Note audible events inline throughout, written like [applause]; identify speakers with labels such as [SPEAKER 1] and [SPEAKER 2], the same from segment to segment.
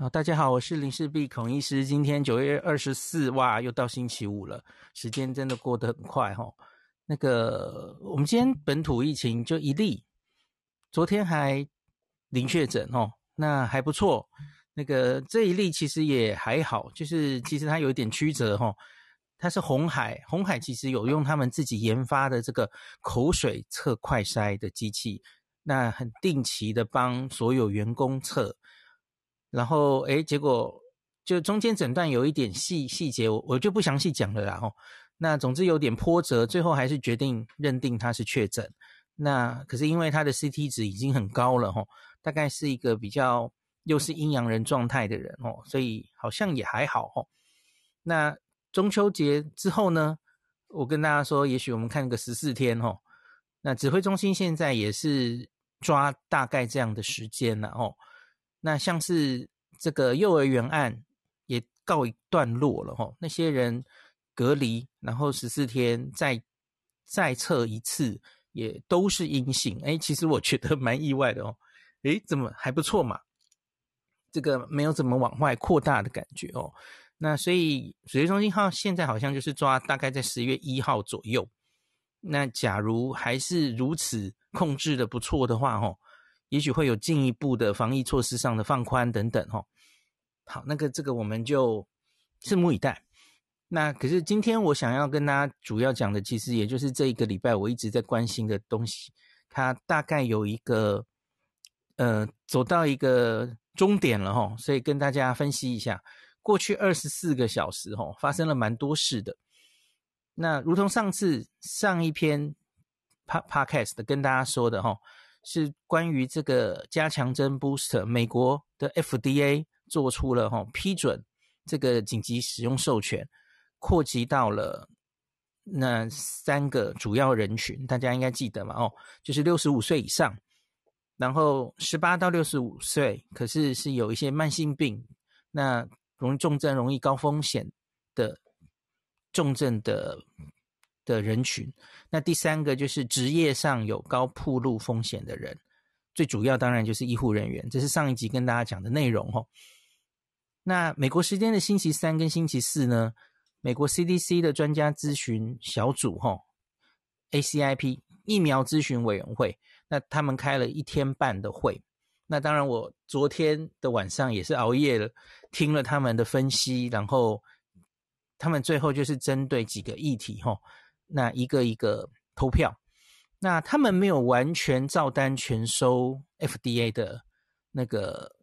[SPEAKER 1] 好，大家好，我是林氏璧孔医师。今天九月二十四，哇，又到星期五了，时间真的过得很快哈。那个，我们今天本土疫情就一例，昨天还零确诊哦，那还不错。那个这一例其实也还好，就是其实它有一点曲折哈。它是红海，红海其实有用他们自己研发的这个口水测快筛的机器，那很定期的帮所有员工测。然后，诶，结果就中间诊断有一点细细节，我我就不详细讲了啦。吼，那总之有点波折，最后还是决定认定他是确诊。那可是因为他的 CT 值已经很高了，吼，大概是一个比较又是阴阳人状态的人，吼，所以好像也还好，吼。那中秋节之后呢，我跟大家说，也许我们看个十四天，吼。那指挥中心现在也是抓大概这样的时间了，吼。那像是这个幼儿园案也告一段落了齁，那些人隔离，然后十四天再再测一次，也都是阴性。诶，其实我觉得蛮意外的哦。诶，怎么还不错嘛？这个没有怎么往外扩大的感觉哦。那所以水中心号现在好像就是抓大概在十月一号左右。那假如还是如此控制的不错的话，吼。也许会有进一步的防疫措施上的放宽等等，哈。好，那个这个我们就拭目以待。那可是今天我想要跟大家主要讲的，其实也就是这一个礼拜我一直在关心的东西，它大概有一个呃走到一个终点了，哈。所以跟大家分析一下，过去二十四个小时，哈，发生了蛮多事的。那如同上次上一篇 podcast 的跟大家说的，哈。是关于这个加强针 booster，美国的 FDA 做出了哈批准这个紧急使用授权，扩及到了那三个主要人群，大家应该记得嘛？哦，就是六十五岁以上，然后十八到六十五岁，可是是有一些慢性病，那容易重症、容易高风险的重症的。的人群，那第三个就是职业上有高暴露风险的人，最主要当然就是医护人员，这是上一集跟大家讲的内容哦。那美国时间的星期三跟星期四呢，美国 CDC 的专家咨询小组哈，ACIP 疫苗咨询委员会，那他们开了一天半的会。那当然，我昨天的晚上也是熬夜了，听了他们的分析，然后他们最后就是针对几个议题哈。那一个一个投票，那他们没有完全照单全收 FDA 的那个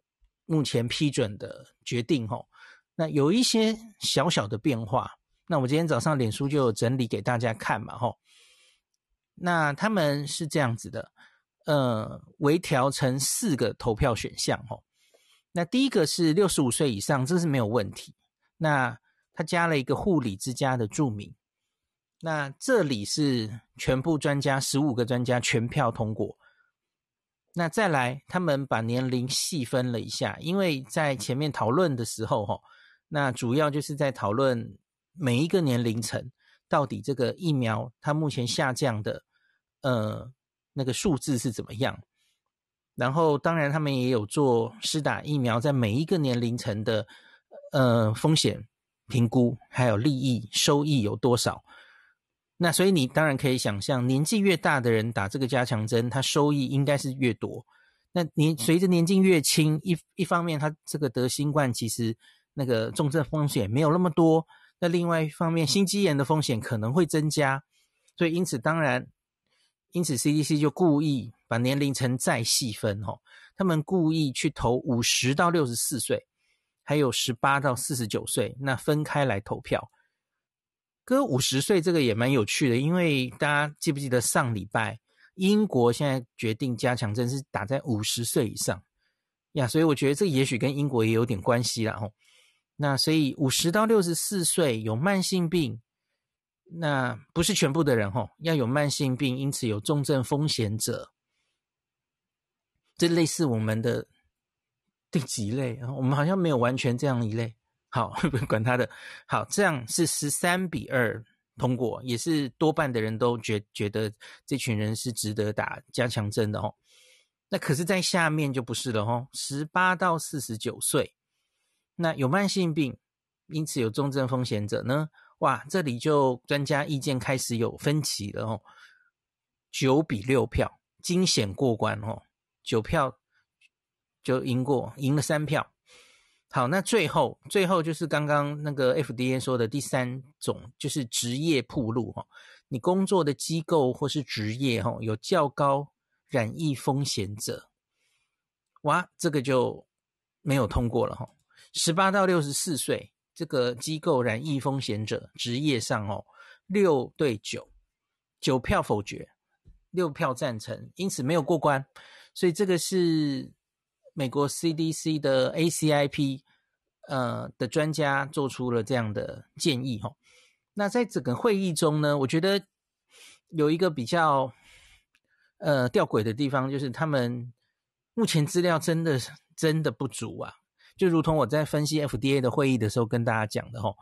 [SPEAKER 1] 目前批准的决定吼，那有一些小小的变化。那我今天早上脸书就整理给大家看嘛吼。那他们是这样子的，呃，微调成四个投票选项吼。那第一个是六十五岁以上，这是没有问题。那他加了一个护理之家的注明。那这里是全部专家，十五个专家全票通过。那再来，他们把年龄细分了一下，因为在前面讨论的时候，哈，那主要就是在讨论每一个年龄层到底这个疫苗它目前下降的，呃，那个数字是怎么样。然后，当然他们也有做施打疫苗在每一个年龄层的，呃，风险评估，还有利益收益有多少。那所以你当然可以想象，年纪越大的人打这个加强针，他收益应该是越多。那年随着年纪越轻，一一方面他这个得新冠其实那个重症风险没有那么多，那另外一方面心肌炎的风险可能会增加。所以因此当然，因此 CDC 就故意把年龄层再细分哦，他们故意去投五十到六十四岁，还有十八到四十九岁，那分开来投票。哥五十岁这个也蛮有趣的，因为大家记不记得上礼拜英国现在决定加强针是打在五十岁以上呀，所以我觉得这也许跟英国也有点关系啦吼。那所以五十到六十四岁有慢性病，那不是全部的人吼，要有慢性病，因此有重症风险者，这类似我们的 [laughs] 第几类啊？我们好像没有完全这样一类。好，[laughs] 不管他的。好，这样是十三比二通过，也是多半的人都觉觉得这群人是值得打加强针的哦。那可是，在下面就不是了哦。十八到四十九岁，那有慢性病，因此有重症风险者呢？哇，这里就专家意见开始有分歧了哦。九比六票，惊险过关哦，九票就赢过，赢了三票。好，那最后最后就是刚刚那个 FDA 说的第三种，就是职业暴露哈，你工作的机构或是职业哈有较高染疫风险者，哇，这个就没有通过了哈。十八到六十四岁这个机构染疫风险者，职业上哦，六对九，九票否决，六票赞成，因此没有过关。所以这个是美国 CDC 的 ACIP 呃的专家做出了这样的建议哈。那在整个会议中呢，我觉得有一个比较呃吊诡的地方，就是他们目前资料真的真的不足啊。就如同我在分析 FDA 的会议的时候跟大家讲的吼，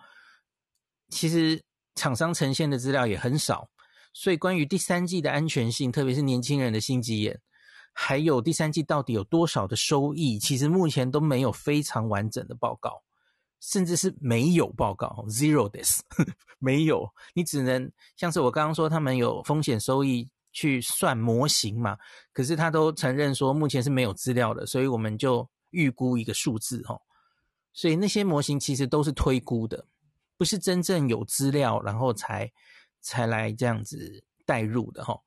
[SPEAKER 1] 其实厂商呈现的资料也很少，所以关于第三季的安全性，特别是年轻人的心肌炎，还有第三季到底有多少的收益，其实目前都没有非常完整的报告，甚至是没有报告，zero this，[laughs] 没有，你只能像是我刚刚说，他们有风险收益去算模型嘛，可是他都承认说目前是没有资料的，所以我们就。预估一个数字哈，所以那些模型其实都是推估的，不是真正有资料然后才才来这样子带入的哈。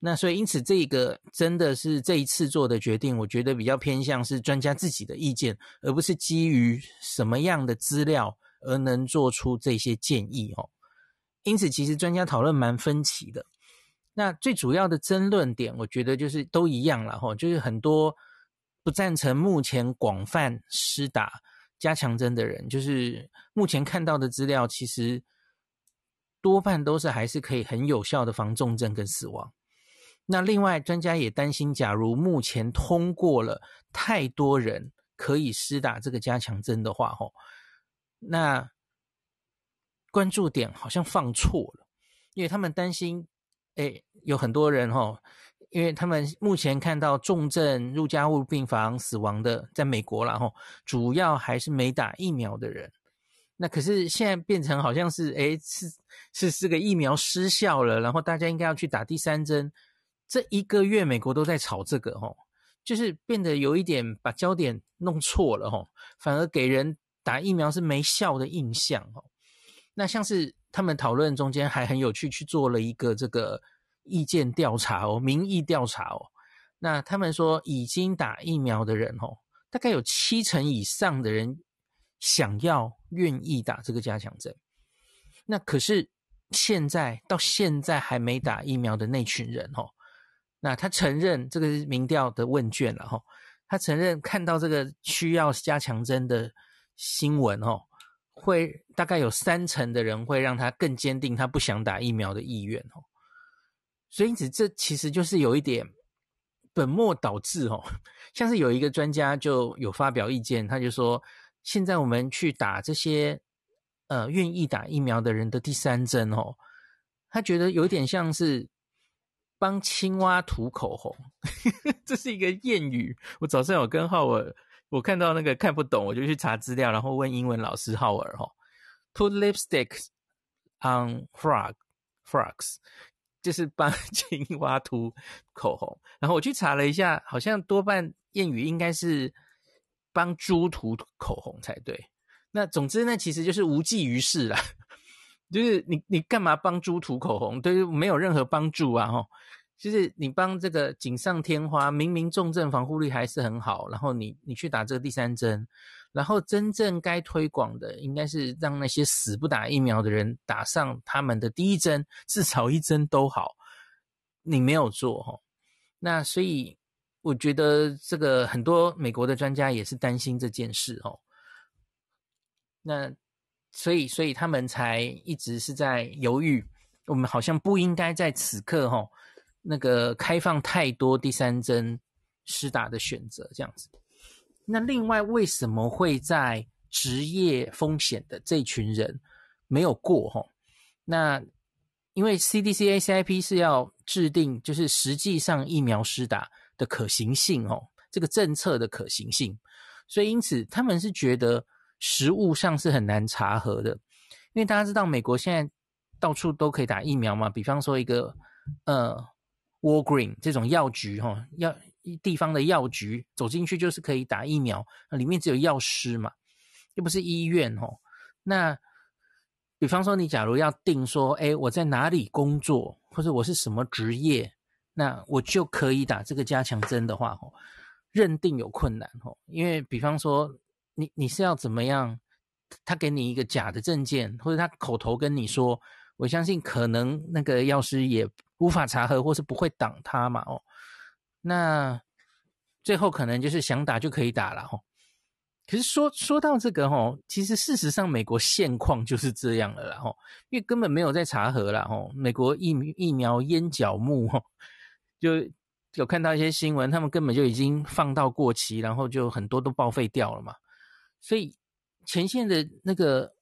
[SPEAKER 1] 那所以因此这个真的是这一次做的决定，我觉得比较偏向是专家自己的意见，而不是基于什么样的资料而能做出这些建议哦。因此其实专家讨论蛮分歧的。那最主要的争论点，我觉得就是都一样了哈，就是很多。不赞成目前广泛施打加强针的人，就是目前看到的资料，其实多半都是还是可以很有效的防重症跟死亡。那另外，专家也担心，假如目前通过了太多人可以施打这个加强针的话，吼，那关注点好像放错了，因为他们担心，诶，有很多人，吼。因为他们目前看到重症入加护病房死亡的，在美国啦吼，主要还是没打疫苗的人。那可是现在变成好像是，诶，是是是个疫苗失效了，然后大家应该要去打第三针。这一个月美国都在炒这个吼，就是变得有一点把焦点弄错了吼，反而给人打疫苗是没效的印象吼。那像是他们讨论中间还很有趣，去做了一个这个。意见调查哦，民意调查哦，那他们说已经打疫苗的人哦，大概有七成以上的人想要愿意打这个加强针。那可是现在到现在还没打疫苗的那群人哦，那他承认这个是民调的问卷了哈，他承认看到这个需要加强针的新闻哦，会大概有三成的人会让他更坚定他不想打疫苗的意愿哦。所以因此，这其实就是有一点本末倒置哦。像是有一个专家就有发表意见，他就说，现在我们去打这些呃愿意打疫苗的人的第三针哦，他觉得有点像是帮青蛙涂口红。[laughs] 这是一个谚语。我早上有跟浩尔，我看到那个看不懂，我就去查资料，然后问英文老师浩尔哈，Put lipstick on frog frogs。就是帮 [laughs] 青蛙涂口红，然后我去查了一下，好像多半谚语应该是帮猪涂口红才对。那总之呢，其实就是无济于事啦，[laughs] 就是你你干嘛帮猪涂口红，对，没有任何帮助啊！吼，就是你帮这个锦上添花，明明重症防护力还是很好，然后你你去打这个第三针。然后真正该推广的，应该是让那些死不打疫苗的人打上他们的第一针，至少一针都好。你没有做齁，那所以我觉得这个很多美国的专家也是担心这件事哦。那所以所以他们才一直是在犹豫，我们好像不应该在此刻齁，那个开放太多第三针施打的选择这样子。那另外为什么会在职业风险的这群人没有过齁？那因为 CDC ACIP 是要制定就是实际上疫苗施打的可行性哦，这个政策的可行性，所以因此他们是觉得实物上是很难查核的，因为大家知道美国现在到处都可以打疫苗嘛，比方说一个呃 Walgreen 这种药局哈，药地方的药局走进去就是可以打疫苗，里面只有药师嘛，又不是医院哦。那比方说你假如要定说，哎，我在哪里工作，或者我是什么职业，那我就可以打这个加强针的话，吼，认定有困难吼，因为比方说。你你是要怎么样？他给你一个假的证件，或者他口头跟你说，我相信可能那个药师也无法查核，或是不会挡他嘛。哦，那最后可能就是想打就可以打了。哦，可是说说到这个，哦，其实事实上美国现况就是这样了啦。哦，因为根本没有在查核了。哦，美国疫疫苗烟脚目，哦，就有看到一些新闻，他们根本就已经放到过期，然后就很多都报废掉了嘛。所以前线的那个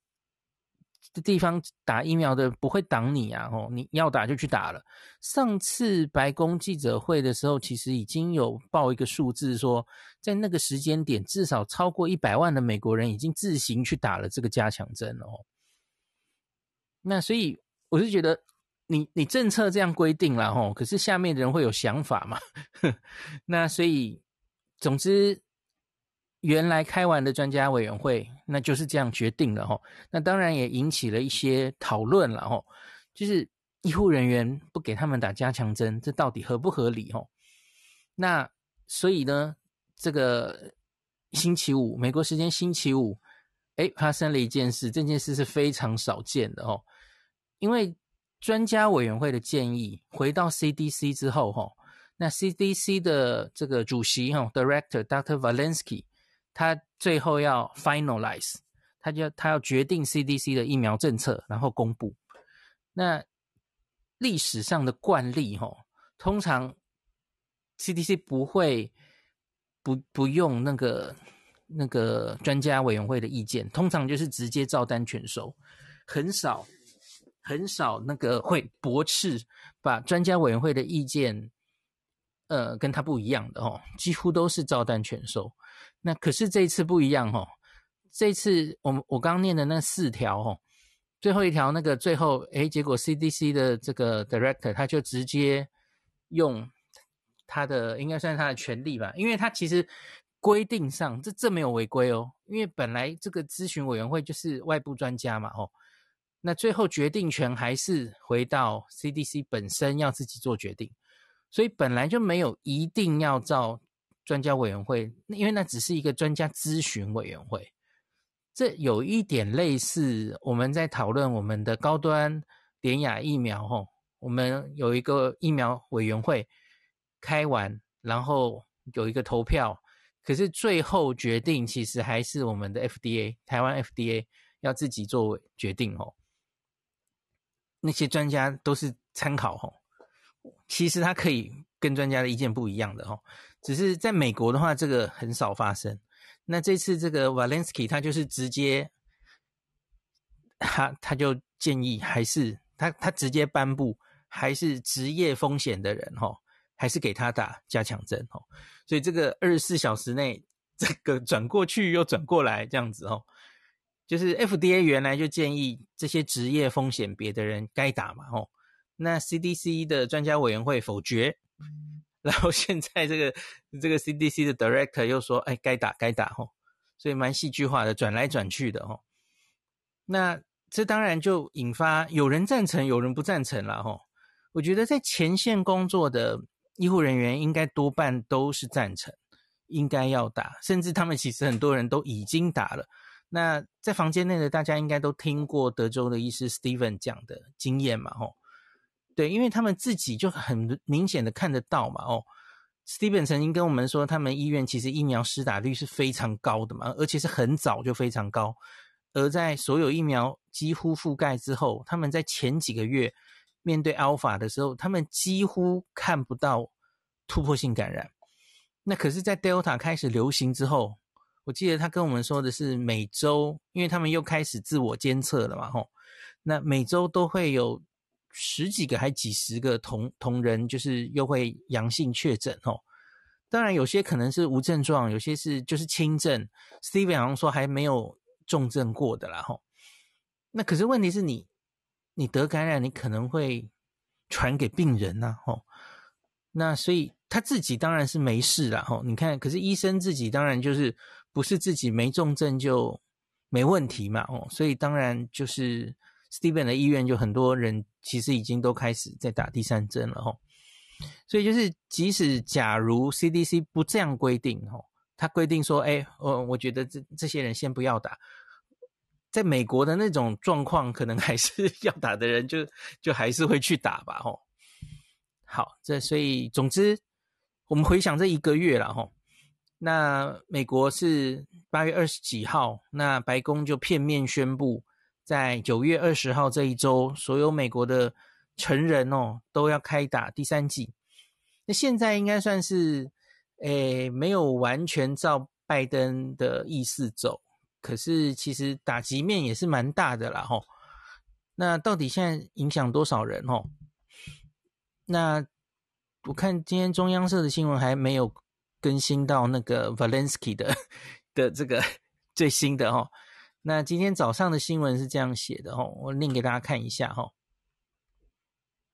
[SPEAKER 1] 地方打疫苗的不会挡你啊！哦，你要打就去打了。上次白宫记者会的时候，其实已经有报一个数字，说在那个时间点，至少超过一百万的美国人已经自行去打了这个加强针了哦。那所以我是觉得你，你政策这样规定了吼，可是下面的人会有想法嘛？[laughs] 那所以总之。原来开完的专家委员会，那就是这样决定了吼。那当然也引起了一些讨论了吼。就是医护人员不给他们打加强针，这到底合不合理吼？那所以呢，这个星期五，美国时间星期五，哎，发生了一件事。这件事是非常少见的吼。因为专家委员会的建议回到 CDC 之后吼，那 CDC 的这个主席吼，Director Dr. Valensky。他最后要 finalize，他就他要决定 CDC 的疫苗政策，然后公布。那历史上的惯例，吼，通常 CDC 不会不不用那个那个专家委员会的意见，通常就是直接照单全收，很少很少那个会驳斥，把专家委员会的意见，呃，跟他不一样的哦，几乎都是照单全收。那可是这一次不一样哦，这次我们我刚念的那四条哦，最后一条那个最后诶，结果 CDC 的这个 Director 他就直接用他的应该算是他的权利吧，因为他其实规定上这这没有违规哦，因为本来这个咨询委员会就是外部专家嘛哦，那最后决定权还是回到 CDC 本身要自己做决定，所以本来就没有一定要照。专家委员会，因为那只是一个专家咨询委员会，这有一点类似我们在讨论我们的高端典雅疫苗吼，我们有一个疫苗委员会开完，然后有一个投票，可是最后决定其实还是我们的 FDA 台湾 FDA 要自己做决定哦。那些专家都是参考吼，其实他可以跟专家的意见不一样的吼。只是在美国的话，这个很少发生。那这次这个 Valensky 他就是直接，他他就建议还是他他直接颁布，还是职业风险的人哈，还是给他打加强针哈。所以这个二十四小时内，这个转过去又转过来这样子哦，就是 FDA 原来就建议这些职业风险别的人该打嘛哦，那 CDC 的专家委员会否决。然后现在这个这个 CDC 的 Director 又说：“哎，该打该打吼。”所以蛮戏剧化的，转来转去的吼。那这当然就引发有人赞成，有人不赞成了吼。我觉得在前线工作的医护人员应该多半都是赞成，应该要打，甚至他们其实很多人都已经打了。那在房间内的大家应该都听过德州的医师 Steven 讲的经验嘛吼。对，因为他们自己就很明显的看得到嘛，哦，Steven 曾经跟我们说，他们医院其实疫苗施打率是非常高的嘛，而且是很早就非常高，而在所有疫苗几乎覆盖之后，他们在前几个月面对 Alpha 的时候，他们几乎看不到突破性感染。那可是，在 Delta 开始流行之后，我记得他跟我们说的是每周，因为他们又开始自我监测了嘛，吼，那每周都会有。十几个还几十个同同仁，就是又会阳性确诊哦。当然有些可能是无症状，有些是就是轻症。Steven 好像说还没有重症过的啦，吼。那可是问题是你，你得感染，你可能会传给病人呐，吼。那所以他自己当然是没事啦，吼。你看，可是医生自己当然就是不是自己没重症就没问题嘛，哦。所以当然就是 Steven 的医院就很多人其实已经都开始在打第三针了，吼。所以就是即使假如 CDC 不这样规定，吼。他规定说：“哎，我我觉得这这些人先不要打，在美国的那种状况，可能还是 [laughs] 要打的人就就还是会去打吧。”吼，好，这所以总之，我们回想这一个月了，吼，那美国是八月二十几号，那白宫就片面宣布，在九月二十号这一周，所有美国的成人哦都要开打第三剂。那现在应该算是。诶，没有完全照拜登的意思走，可是其实打击面也是蛮大的啦，吼。那到底现在影响多少人？吼，那我看今天中央社的新闻还没有更新到那个 Valensky 的 [laughs] 的这个 [laughs] 最新的吼。那今天早上的新闻是这样写的吼，我念给大家看一下吼。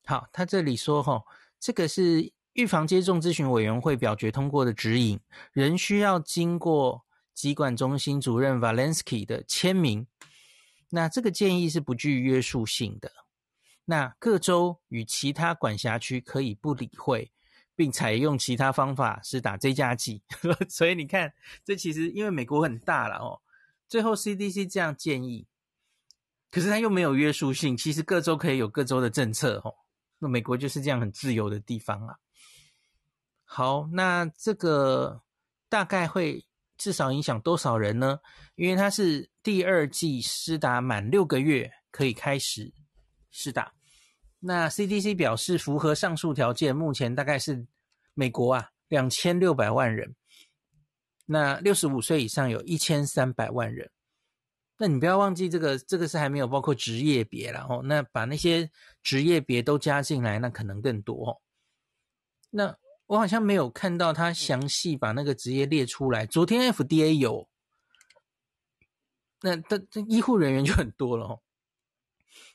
[SPEAKER 1] 好，他这里说吼，这个是。预防接种咨询委员会表决通过的指引，仍需要经过疾管中心主任 Valensky 的签名。那这个建议是不具约束性的。那各州与其他管辖区可以不理会，并采用其他方法是打追加剂。[laughs] 所以你看，这其实因为美国很大了哦。最后 CDC 这样建议，可是它又没有约束性。其实各州可以有各州的政策哦。那美国就是这样很自由的地方啊。好，那这个大概会至少影响多少人呢？因为它是第二剂施打满六个月可以开始施打。那 CDC 表示符合上述条件，目前大概是美国啊两千六百万人。那六十五岁以上有一千三百万人。那你不要忘记这个，这个是还没有包括职业别，然后那把那些职业别都加进来，那可能更多哦。那我好像没有看到他详细把那个职业列出来。昨天 FDA 有，那这这医护人员就很多了哦。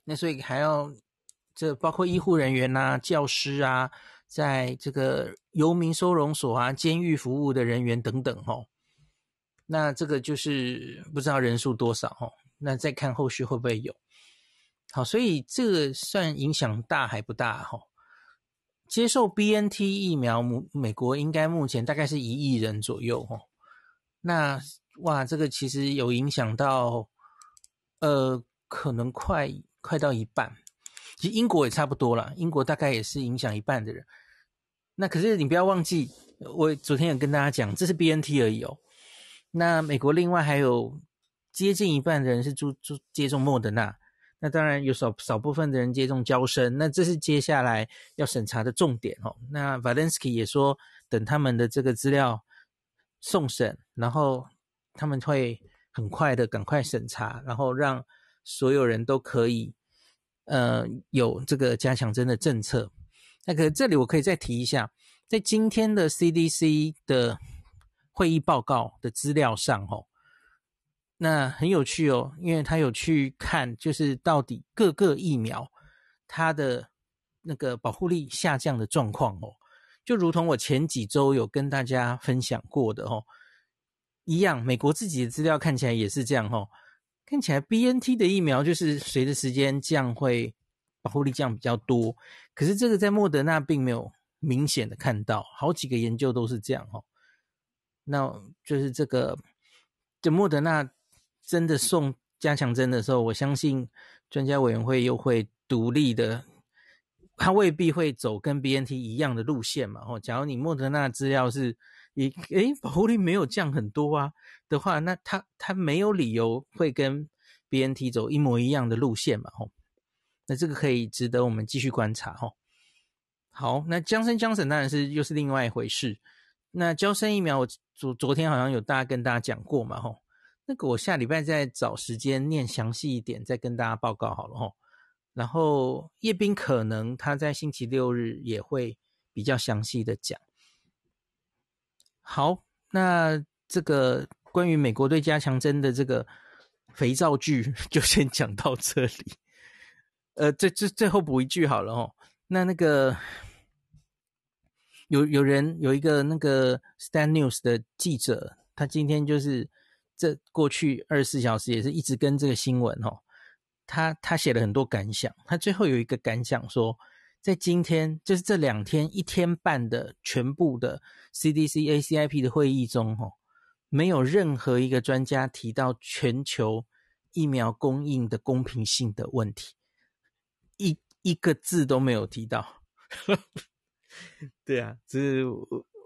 [SPEAKER 1] 那所以还要这包括医护人员呐、啊、教师啊，在这个游民收容所啊、监狱服务的人员等等哦。那这个就是不知道人数多少哦。那再看后续会不会有。好，所以这个算影响大还不大哈？接受 BNT 疫苗，美美国应该目前大概是一亿人左右哦。那哇，这个其实有影响到，呃，可能快快到一半。其实英国也差不多了，英国大概也是影响一半的人。那可是你不要忘记，我昨天有跟大家讲，这是 BNT 而已哦。那美国另外还有接近一半的人是注注接种莫德纳。那当然有少少部分的人接种娇生，那这是接下来要审查的重点哦。那 Valensky 也说，等他们的这个资料送审，然后他们会很快的赶快审查，然后让所有人都可以呃有这个加强针的政策。那个这里我可以再提一下，在今天的 CDC 的会议报告的资料上，哦。那很有趣哦，因为他有去看，就是到底各个疫苗它的那个保护力下降的状况哦，就如同我前几周有跟大家分享过的哦，一样，美国自己的资料看起来也是这样哦，看起来 BNT 的疫苗就是随着时间降会保护力降比较多，可是这个在莫德纳并没有明显的看到，好几个研究都是这样哦，那就是这个这莫德纳。真的送加强针的时候，我相信专家委员会又会独立的，他未必会走跟 BNT 一样的路线嘛。哦，假如你莫德纳资料是你诶保护力没有降很多啊的话，那他他没有理由会跟 BNT 走一模一样的路线嘛。哦，那这个可以值得我们继续观察。哦，好，那江生江省当然是又是另外一回事。那娇生疫苗，我昨昨天好像有大家跟大家讲过嘛。吼。那个我下礼拜再找时间念详细一点，再跟大家报告好了吼。然后叶斌可能他在星期六日也会比较详细的讲。好，那这个关于美国对加强针的这个肥皂剧 [laughs] 就先讲到这里。呃，最最最后补一句好了哦。那那个有有人有一个那个 Stat News 的记者，他今天就是这过去二十四小时也是一直跟这个新闻哦。他他写了很多感想，他最后有一个感想说，在今天就是这两天一天半的全部的 CDC ACIP 的会议中哦，没有任何一个专家提到全球疫苗供应的公平性的问题。一个字都没有提到，对啊，只是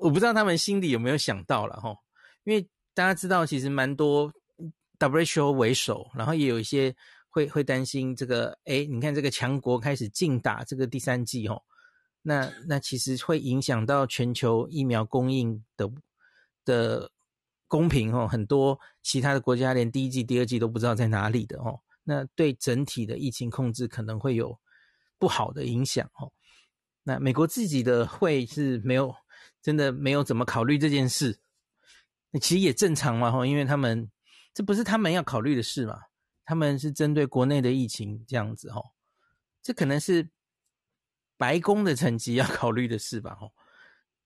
[SPEAKER 1] 我不知道他们心里有没有想到了哈，因为大家知道其实蛮多 WHO 为首，然后也有一些会会担心这个，诶，你看这个强国开始竞打这个第三季哦，那那其实会影响到全球疫苗供应的的公平哦，很多其他的国家连第一季、第二季都不知道在哪里的哦，那对整体的疫情控制可能会有。不好的影响哦，那美国自己的会是没有真的没有怎么考虑这件事，那其实也正常嘛哈，因为他们这不是他们要考虑的事嘛，他们是针对国内的疫情这样子哈，这可能是白宫的层级要考虑的事吧哈。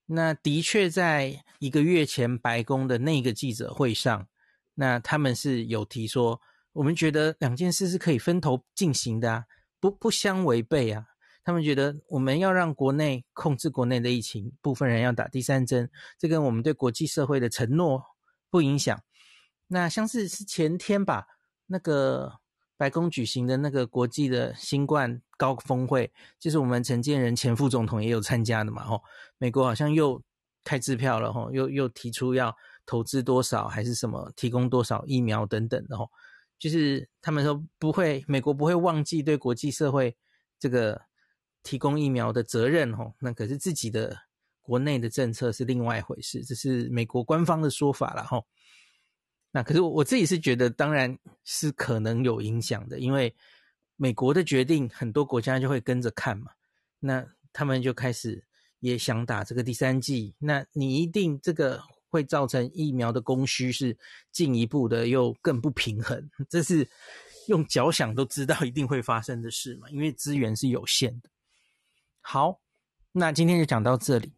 [SPEAKER 1] 那的确在一个月前白宫的那个记者会上，那他们是有提说，我们觉得两件事是可以分头进行的啊。不不相违背啊！他们觉得我们要让国内控制国内的疫情，部分人要打第三针，这跟我们对国际社会的承诺不影响。那像是是前天吧，那个白宫举行的那个国际的新冠高峰会，就是我们陈建仁前副总统也有参加的嘛。吼，美国好像又开支票了，吼，又又提出要投资多少，还是什么提供多少疫苗等等的，吼。就是他们说不会，美国不会忘记对国际社会这个提供疫苗的责任哦。那可是自己的国内的政策是另外一回事，这是美国官方的说法了哈。那可是我自己是觉得，当然是可能有影响的，因为美国的决定，很多国家就会跟着看嘛。那他们就开始也想打这个第三剂，那你一定这个。会造成疫苗的供需是进一步的又更不平衡，这是用脚想都知道一定会发生的事嘛，因为资源是有限的。好，那今天就讲到这里。